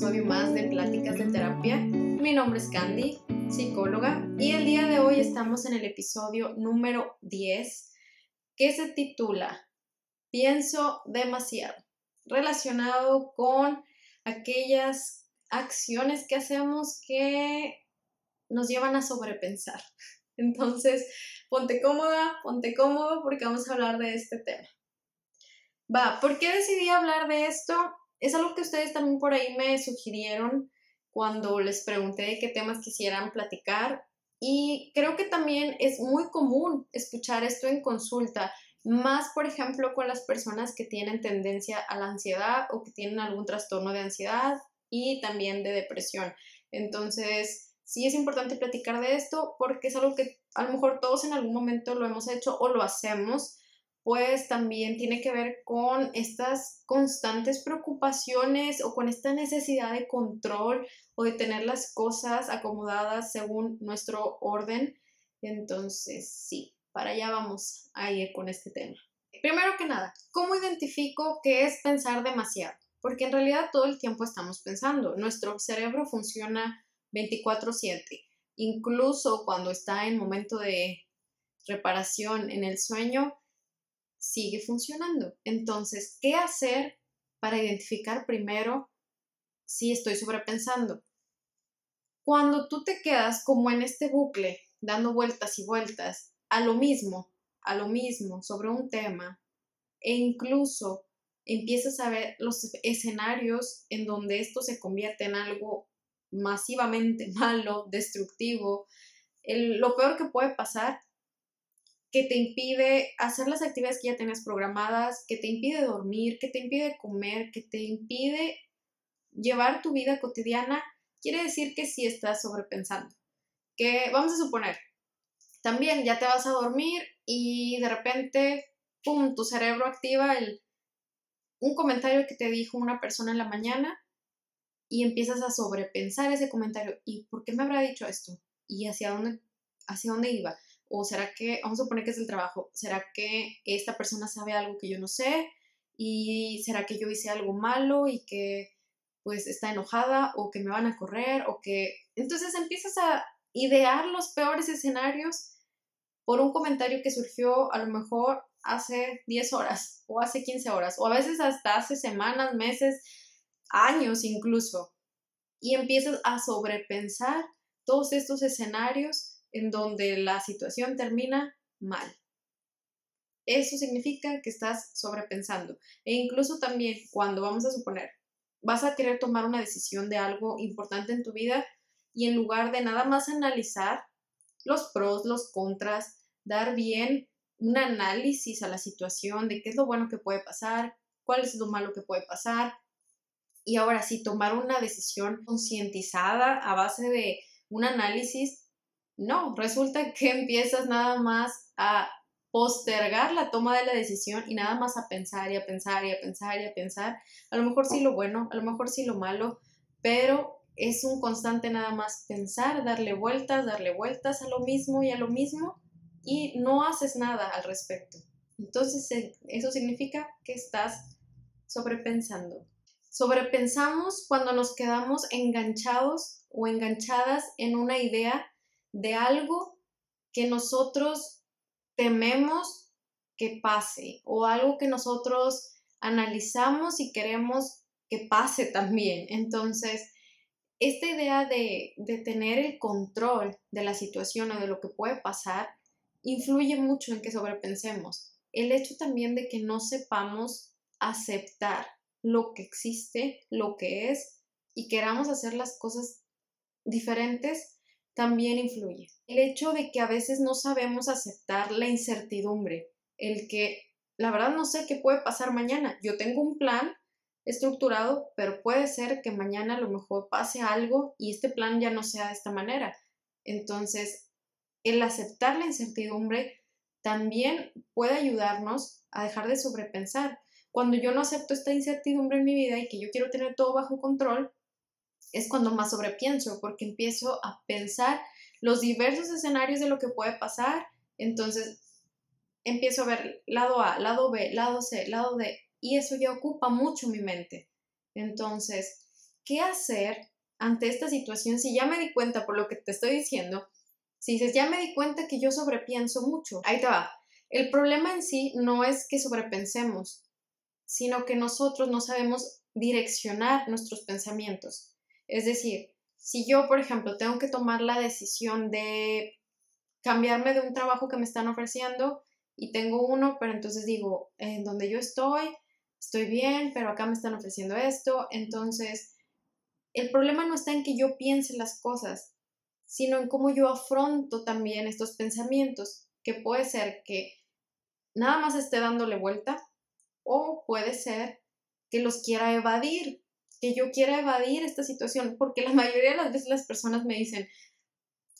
episodio más de Pláticas de Terapia. Mi nombre es Candy, psicóloga, y el día de hoy estamos en el episodio número 10 que se titula Pienso demasiado, relacionado con aquellas acciones que hacemos que nos llevan a sobrepensar. Entonces, ponte cómoda, ponte cómodo porque vamos a hablar de este tema. Va, ¿por qué decidí hablar de esto? Es algo que ustedes también por ahí me sugirieron cuando les pregunté de qué temas quisieran platicar y creo que también es muy común escuchar esto en consulta, más por ejemplo con las personas que tienen tendencia a la ansiedad o que tienen algún trastorno de ansiedad y también de depresión. Entonces, sí es importante platicar de esto porque es algo que a lo mejor todos en algún momento lo hemos hecho o lo hacemos pues también tiene que ver con estas constantes preocupaciones o con esta necesidad de control o de tener las cosas acomodadas según nuestro orden. Entonces, sí, para allá vamos a ir con este tema. Primero que nada, ¿cómo identifico qué es pensar demasiado? Porque en realidad todo el tiempo estamos pensando. Nuestro cerebro funciona 24/7. Incluso cuando está en momento de reparación en el sueño, sigue funcionando. Entonces, ¿qué hacer para identificar primero si estoy sobrepensando? Cuando tú te quedas como en este bucle, dando vueltas y vueltas a lo mismo, a lo mismo, sobre un tema, e incluso empiezas a ver los escenarios en donde esto se convierte en algo masivamente malo, destructivo, lo peor que puede pasar que te impide hacer las actividades que ya tenías programadas, que te impide dormir, que te impide comer, que te impide llevar tu vida cotidiana, quiere decir que sí estás sobrepensando. Que vamos a suponer, también ya te vas a dormir y de repente, ¡pum!, tu cerebro activa el, un comentario que te dijo una persona en la mañana y empiezas a sobrepensar ese comentario. ¿Y por qué me habrá dicho esto? ¿Y hacia dónde, hacia dónde iba? ¿O será que, vamos a suponer que es el trabajo, será que esta persona sabe algo que yo no sé? ¿Y será que yo hice algo malo y que pues está enojada o que me van a correr o que... Entonces empiezas a idear los peores escenarios por un comentario que surgió a lo mejor hace 10 horas o hace 15 horas o a veces hasta hace semanas, meses, años incluso. Y empiezas a sobrepensar todos estos escenarios en donde la situación termina mal. Eso significa que estás sobrepensando. E incluso también cuando vamos a suponer, vas a querer tomar una decisión de algo importante en tu vida y en lugar de nada más analizar los pros, los contras, dar bien un análisis a la situación de qué es lo bueno que puede pasar, cuál es lo malo que puede pasar, y ahora sí tomar una decisión concientizada a base de un análisis no, resulta que empiezas nada más a postergar la toma de la decisión y nada más a pensar y a pensar y a pensar y a pensar. A lo mejor sí lo bueno, a lo mejor sí lo malo, pero es un constante nada más pensar, darle vueltas, darle vueltas a lo mismo y a lo mismo y no haces nada al respecto. Entonces eh, eso significa que estás sobrepensando. Sobrepensamos cuando nos quedamos enganchados o enganchadas en una idea de algo que nosotros tememos que pase o algo que nosotros analizamos y queremos que pase también. Entonces, esta idea de, de, tener el control de la situación o de lo que puede pasar influye mucho en que sobrepensemos. El hecho también de que no sepamos aceptar lo que existe, lo que es, y queramos hacer las cosas diferentes, también influye. El hecho de que a veces no sabemos aceptar la incertidumbre, el que la verdad no sé qué puede pasar mañana. Yo tengo un plan estructurado, pero puede ser que mañana a lo mejor pase algo y este plan ya no sea de esta manera. Entonces, el aceptar la incertidumbre también puede ayudarnos a dejar de sobrepensar. Cuando yo no acepto esta incertidumbre en mi vida y que yo quiero tener todo bajo control, es cuando más sobrepienso, porque empiezo a pensar los diversos escenarios de lo que puede pasar, entonces empiezo a ver lado A, lado B, lado C, lado D, y eso ya ocupa mucho mi mente. Entonces, ¿qué hacer ante esta situación si ya me di cuenta por lo que te estoy diciendo? Si dices, ya me di cuenta que yo sobrepienso mucho, ahí te va. El problema en sí no es que sobrepensemos, sino que nosotros no sabemos direccionar nuestros pensamientos. Es decir, si yo, por ejemplo, tengo que tomar la decisión de cambiarme de un trabajo que me están ofreciendo y tengo uno, pero entonces digo, en donde yo estoy, estoy bien, pero acá me están ofreciendo esto, entonces el problema no está en que yo piense las cosas, sino en cómo yo afronto también estos pensamientos, que puede ser que nada más esté dándole vuelta o puede ser que los quiera evadir, que yo quiera evadir esta situación, porque la mayoría de las veces las personas me dicen,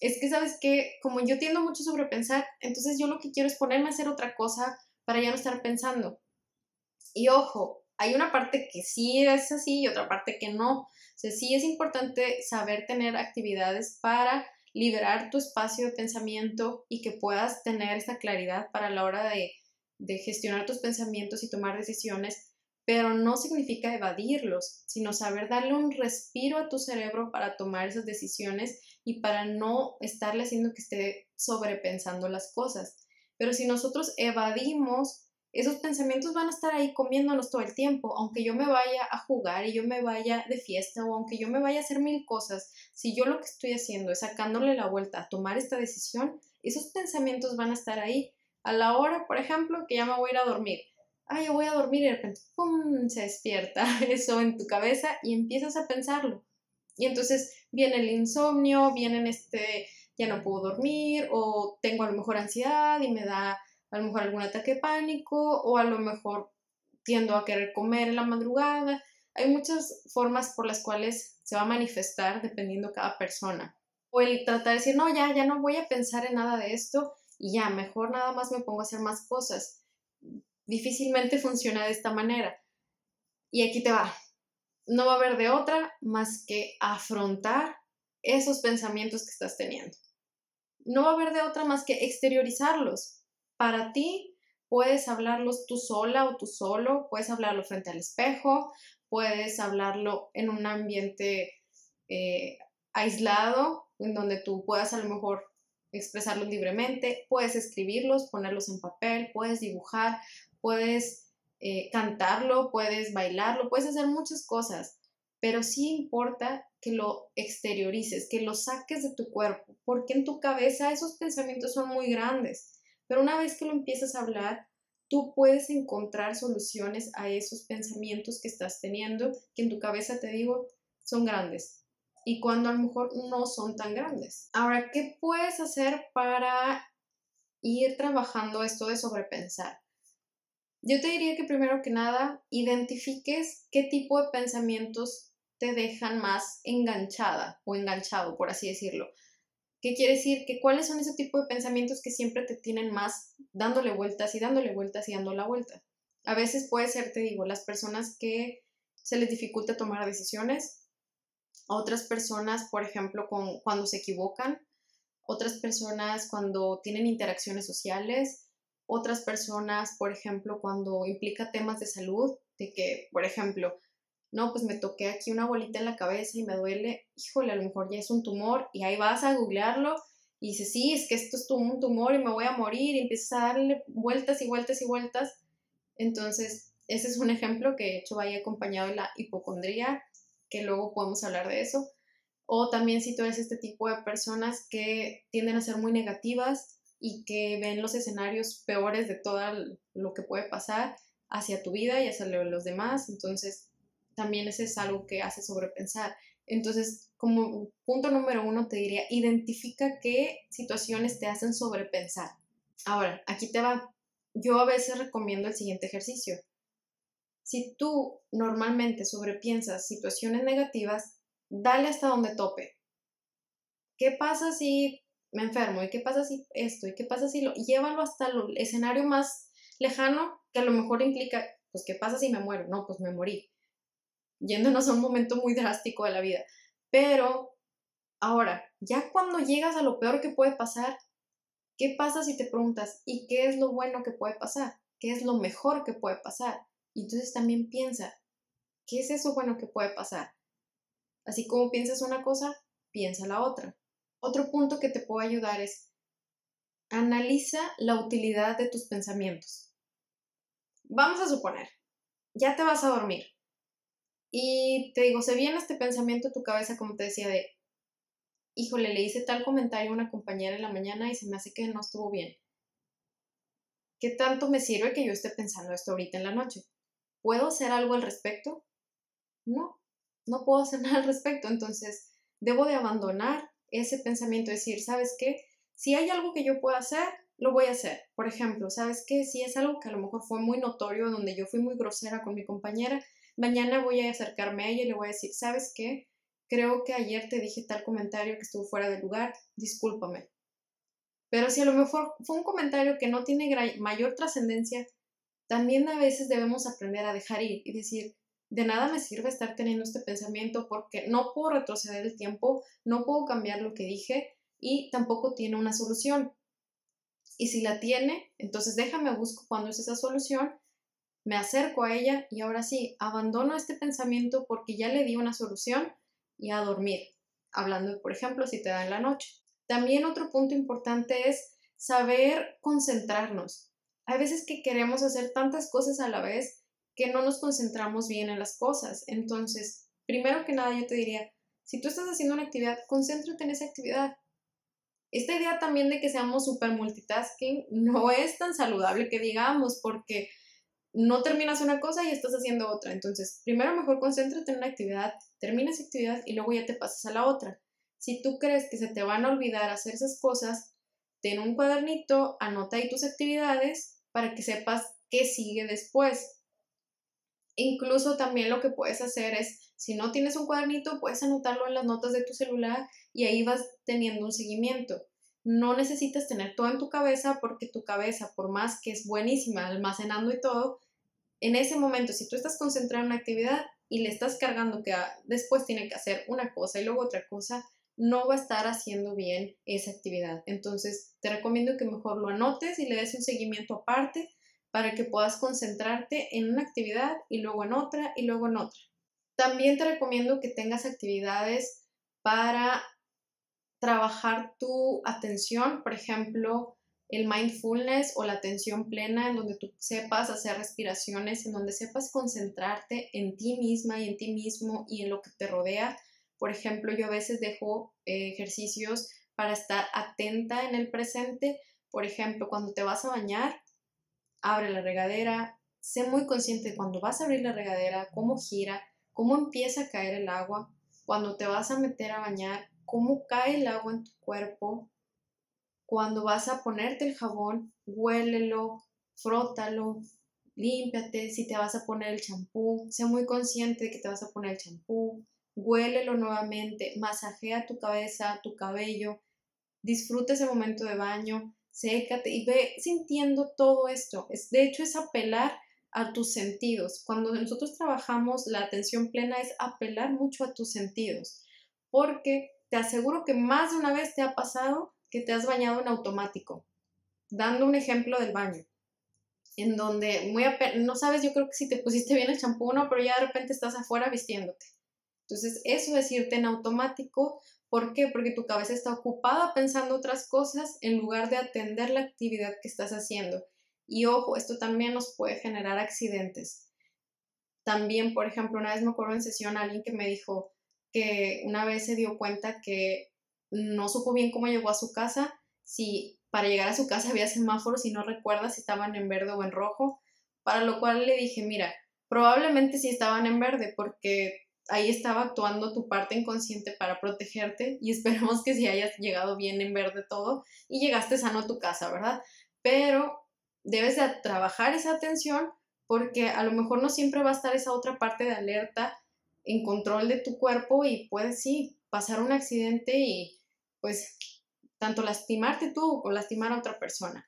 es que sabes que como yo tiendo mucho sobre pensar, entonces yo lo que quiero es ponerme a hacer otra cosa para ya no estar pensando. Y ojo, hay una parte que sí es así y otra parte que no. O sea, sí es importante saber tener actividades para liberar tu espacio de pensamiento y que puedas tener esa claridad para la hora de, de gestionar tus pensamientos y tomar decisiones, pero no significa evadirlos, sino saber darle un respiro a tu cerebro para tomar esas decisiones y para no estarle haciendo que esté sobrepensando las cosas. Pero si nosotros evadimos, esos pensamientos van a estar ahí comiéndonos todo el tiempo, aunque yo me vaya a jugar y yo me vaya de fiesta o aunque yo me vaya a hacer mil cosas, si yo lo que estoy haciendo es sacándole la vuelta a tomar esta decisión, esos pensamientos van a estar ahí. A la hora, por ejemplo, que ya me voy a ir a dormir. Ah, yo voy a dormir y de repente, ¡pum!, se despierta eso en tu cabeza y empiezas a pensarlo. Y entonces viene el insomnio, vienen este, ya no puedo dormir o tengo a lo mejor ansiedad y me da a lo mejor algún ataque de pánico o a lo mejor tiendo a querer comer en la madrugada. Hay muchas formas por las cuales se va a manifestar dependiendo cada persona. O el tratar de decir, no, ya, ya no voy a pensar en nada de esto y ya, mejor nada más me pongo a hacer más cosas. Difícilmente funciona de esta manera. Y aquí te va no va a haber de otra más que afrontar esos pensamientos que estás teniendo. No va a haber de otra más que exteriorizarlos. Para ti, puedes hablarlos tú sola o tú solo, puedes hablarlo frente al espejo, puedes hablarlo en un ambiente eh, aislado, en donde tú puedas a lo mejor expresarlos libremente, puedes escribirlos, ponerlos en papel, puedes dibujar, puedes eh, cantarlo, puedes bailarlo, puedes hacer muchas cosas, pero sí importa que lo exteriorices, que lo saques de tu cuerpo, porque en tu cabeza esos pensamientos son muy grandes, pero una vez que lo empiezas a hablar, tú puedes encontrar soluciones a esos pensamientos que estás teniendo, que en tu cabeza te digo son grandes y cuando a lo mejor no son tan grandes. Ahora, ¿qué puedes hacer para ir trabajando esto de sobrepensar? Yo te diría que primero que nada identifiques qué tipo de pensamientos te dejan más enganchada o enganchado, por así decirlo. ¿Qué quiere decir? Que cuáles son ese tipo de pensamientos que siempre te tienen más dándole vueltas y dándole vueltas y dando la vuelta. A veces puede ser, te digo, las personas que se les dificulta tomar decisiones, otras personas, por ejemplo, con, cuando se equivocan, otras personas cuando tienen interacciones sociales, otras personas, por ejemplo, cuando implica temas de salud, de que, por ejemplo, no, pues me toqué aquí una bolita en la cabeza y me duele, híjole, a lo mejor ya es un tumor y ahí vas a googlearlo y dices, sí, es que esto es un tumor y me voy a morir y empiezas a darle vueltas y vueltas y vueltas. Entonces, ese es un ejemplo que de hecho vaya acompañado de la hipocondría, que luego podemos hablar de eso. O también si tú eres este tipo de personas que tienden a ser muy negativas, y que ven los escenarios peores de todo lo que puede pasar hacia tu vida y hacia los demás. Entonces, también ese es algo que hace sobrepensar. Entonces, como punto número uno, te diría, identifica qué situaciones te hacen sobrepensar. Ahora, aquí te va. Yo a veces recomiendo el siguiente ejercicio. Si tú normalmente sobrepiensas situaciones negativas, dale hasta donde tope. ¿Qué pasa si me enfermo, ¿y qué pasa si esto? ¿Y qué pasa si lo llévalo hasta el escenario más lejano que a lo mejor implica, pues, ¿qué pasa si me muero? No, pues me morí. Yéndonos a un momento muy drástico de la vida. Pero ahora, ya cuando llegas a lo peor que puede pasar, ¿qué pasa si te preguntas, ¿y qué es lo bueno que puede pasar? ¿Qué es lo mejor que puede pasar? Y entonces también piensa, ¿qué es eso bueno que puede pasar? Así como piensas una cosa, piensa la otra. Otro punto que te puede ayudar es analiza la utilidad de tus pensamientos. Vamos a suponer, ya te vas a dormir y te digo, se viene este pensamiento a tu cabeza, como te decía, de, híjole, le hice tal comentario a una compañera en la mañana y se me hace que no estuvo bien. ¿Qué tanto me sirve que yo esté pensando esto ahorita en la noche? ¿Puedo hacer algo al respecto? No, no puedo hacer nada al respecto. Entonces, debo de abandonar ese pensamiento, decir, ¿sabes qué? Si hay algo que yo pueda hacer, lo voy a hacer. Por ejemplo, ¿sabes qué? Si es algo que a lo mejor fue muy notorio, donde yo fui muy grosera con mi compañera, mañana voy a acercarme a ella y le voy a decir, ¿sabes qué? Creo que ayer te dije tal comentario que estuvo fuera de lugar, discúlpame. Pero si a lo mejor fue un comentario que no tiene mayor trascendencia, también a veces debemos aprender a dejar ir y decir, de nada me sirve estar teniendo este pensamiento porque no puedo retroceder el tiempo, no puedo cambiar lo que dije y tampoco tiene una solución. Y si la tiene, entonces déjame busco cuándo es esa solución, me acerco a ella y ahora sí, abandono este pensamiento porque ya le di una solución y a dormir. Hablando, por ejemplo, si te da en la noche. También otro punto importante es saber concentrarnos. Hay veces que queremos hacer tantas cosas a la vez que no nos concentramos bien en las cosas. Entonces, primero que nada yo te diría, si tú estás haciendo una actividad, concéntrate en esa actividad. Esta idea también de que seamos super multitasking no es tan saludable que digamos, porque no terminas una cosa y estás haciendo otra. Entonces, primero mejor concéntrate en una actividad, termina esa actividad y luego ya te pasas a la otra. Si tú crees que se te van a olvidar hacer esas cosas, ten un cuadernito, anota ahí tus actividades para que sepas qué sigue después. Incluso también lo que puedes hacer es, si no tienes un cuadernito, puedes anotarlo en las notas de tu celular y ahí vas teniendo un seguimiento. No necesitas tener todo en tu cabeza porque tu cabeza, por más que es buenísima almacenando y todo, en ese momento, si tú estás concentrado en una actividad y le estás cargando que después tiene que hacer una cosa y luego otra cosa, no va a estar haciendo bien esa actividad. Entonces, te recomiendo que mejor lo anotes y le des un seguimiento aparte para que puedas concentrarte en una actividad y luego en otra y luego en otra. También te recomiendo que tengas actividades para trabajar tu atención, por ejemplo, el mindfulness o la atención plena, en donde tú sepas hacer respiraciones, en donde sepas concentrarte en ti misma y en ti mismo y en lo que te rodea por ejemplo, yo a veces dejo eh, ejercicios para estar atenta en el presente. Por ejemplo, cuando te vas a bañar, abre la regadera, sé muy consciente de cuando vas a abrir la regadera, cómo gira, cómo empieza a caer el agua, cuando te vas a meter a bañar, cómo cae el agua en tu cuerpo, cuando vas a ponerte el jabón, huélelo, frótalo, límpiate, si te vas a poner el champú, sé muy consciente de que te vas a poner el champú, huélelo nuevamente, masajea tu cabeza, tu cabello, disfruta ese momento de baño, sécate y ve sintiendo todo esto. Es, de hecho, es apelar a tus sentidos. Cuando nosotros trabajamos la atención plena es apelar mucho a tus sentidos, porque te aseguro que más de una vez te ha pasado que te has bañado en automático. Dando un ejemplo del baño, en donde muy no sabes, yo creo que si te pusiste bien el champú no, pero ya de repente estás afuera vistiéndote entonces, eso es irte en automático. ¿Por qué? Porque tu cabeza está ocupada pensando otras cosas en lugar de atender la actividad que estás haciendo. Y ojo, esto también nos puede generar accidentes. También, por ejemplo, una vez me acuerdo en sesión alguien que me dijo que una vez se dio cuenta que no supo bien cómo llegó a su casa, si para llegar a su casa había semáforos y no recuerda si estaban en verde o en rojo, para lo cual le dije, mira, probablemente sí estaban en verde porque ahí estaba actuando tu parte inconsciente para protegerte y esperemos que si hayas llegado bien en verde todo y llegaste sano a tu casa, ¿verdad? Pero debes de trabajar esa atención porque a lo mejor no siempre va a estar esa otra parte de alerta en control de tu cuerpo y puedes sí pasar un accidente y pues tanto lastimarte tú o lastimar a otra persona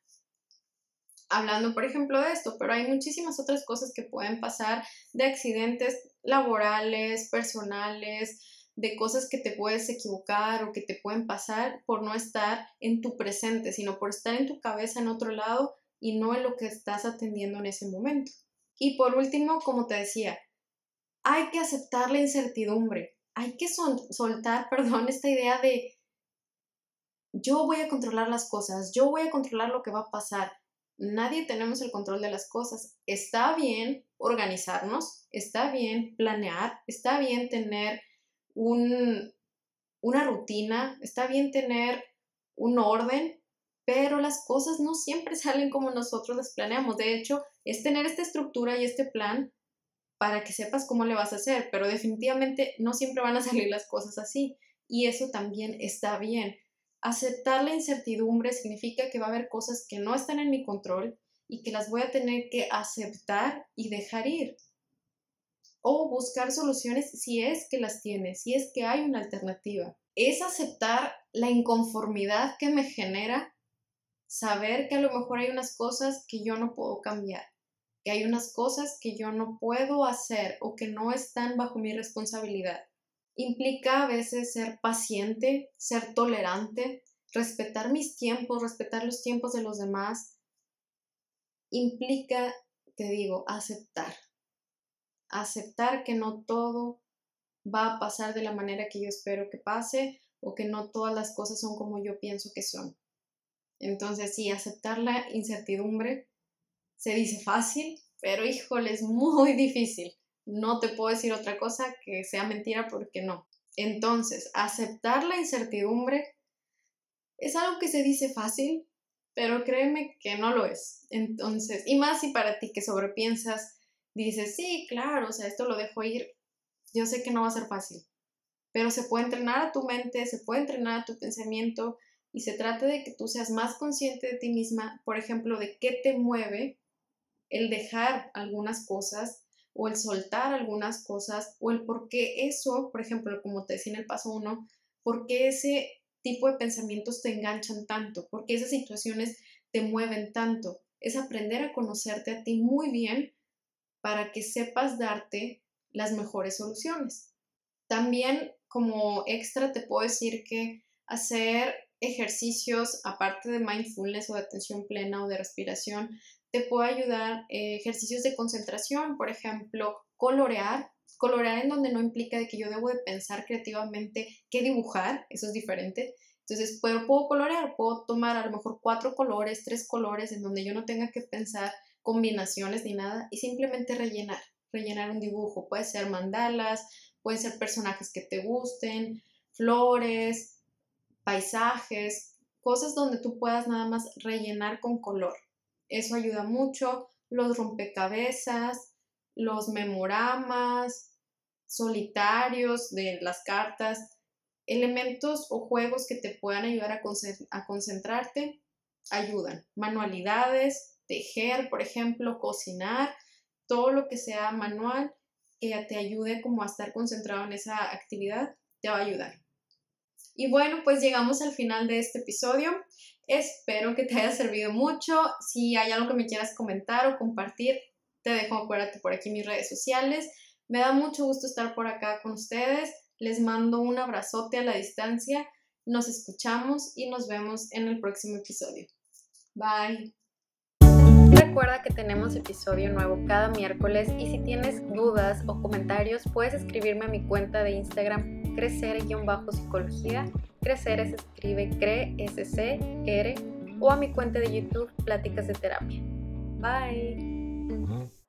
hablando, por ejemplo, de esto, pero hay muchísimas otras cosas que pueden pasar de accidentes laborales, personales, de cosas que te puedes equivocar o que te pueden pasar por no estar en tu presente, sino por estar en tu cabeza en otro lado y no en lo que estás atendiendo en ese momento. Y por último, como te decía, hay que aceptar la incertidumbre. hay que soltar, perdón, esta idea de yo voy a controlar las cosas, yo voy a controlar lo que va a pasar. Nadie tenemos el control de las cosas. Está bien organizarnos, está bien planear, está bien tener un, una rutina, está bien tener un orden, pero las cosas no siempre salen como nosotros las planeamos. De hecho, es tener esta estructura y este plan para que sepas cómo le vas a hacer, pero definitivamente no siempre van a salir las cosas así y eso también está bien. Aceptar la incertidumbre significa que va a haber cosas que no están en mi control y que las voy a tener que aceptar y dejar ir. O buscar soluciones si es que las tiene, si es que hay una alternativa. Es aceptar la inconformidad que me genera saber que a lo mejor hay unas cosas que yo no puedo cambiar, que hay unas cosas que yo no puedo hacer o que no están bajo mi responsabilidad. Implica a veces ser paciente, ser tolerante, respetar mis tiempos, respetar los tiempos de los demás. Implica, te digo, aceptar. Aceptar que no todo va a pasar de la manera que yo espero que pase o que no todas las cosas son como yo pienso que son. Entonces, sí, aceptar la incertidumbre se dice fácil, pero híjole, es muy difícil. No te puedo decir otra cosa que sea mentira porque no. Entonces, aceptar la incertidumbre es algo que se dice fácil, pero créeme que no lo es. Entonces, y más si para ti que sobrepiensas, dices, sí, claro, o sea, esto lo dejo ir, yo sé que no va a ser fácil, pero se puede entrenar a tu mente, se puede entrenar a tu pensamiento, y se trata de que tú seas más consciente de ti misma, por ejemplo, de qué te mueve el dejar algunas cosas o el soltar algunas cosas o el por qué eso, por ejemplo, como te decía en el paso uno, por qué ese tipo de pensamientos te enganchan tanto, por qué esas situaciones te mueven tanto. Es aprender a conocerte a ti muy bien para que sepas darte las mejores soluciones. También como extra te puedo decir que hacer ejercicios, aparte de mindfulness o de atención plena o de respiración, te puede ayudar eh, ejercicios de concentración, por ejemplo, colorear. Colorear en donde no implica que yo debo de pensar creativamente qué dibujar, eso es diferente. Entonces, puedo, puedo colorear, puedo tomar a lo mejor cuatro colores, tres colores, en donde yo no tenga que pensar combinaciones ni nada y simplemente rellenar, rellenar un dibujo. Puede ser mandalas, pueden ser personajes que te gusten, flores, paisajes, cosas donde tú puedas nada más rellenar con color. Eso ayuda mucho. Los rompecabezas, los memoramas, solitarios de las cartas, elementos o juegos que te puedan ayudar a, concentrarte, ayudan. Manualidades, tejer, por ejemplo, cocinar, todo lo que sea manual que te ayude como a estar concentrado en esa actividad, te va a ayudar. Y bueno, pues llegamos al final de este episodio. Espero que te haya servido mucho. Si hay algo que me quieras comentar o compartir, te dejo, acuérdate, por aquí mis redes sociales. Me da mucho gusto estar por acá con ustedes. Les mando un abrazote a la distancia. Nos escuchamos y nos vemos en el próximo episodio. Bye. Recuerda que tenemos episodio nuevo cada miércoles y si tienes dudas o comentarios puedes escribirme a mi cuenta de Instagram crecer-psicología. Crecer se escribe CRE-SC-R o a mi cuenta de YouTube Pláticas de Terapia. Bye. Mm-hmm.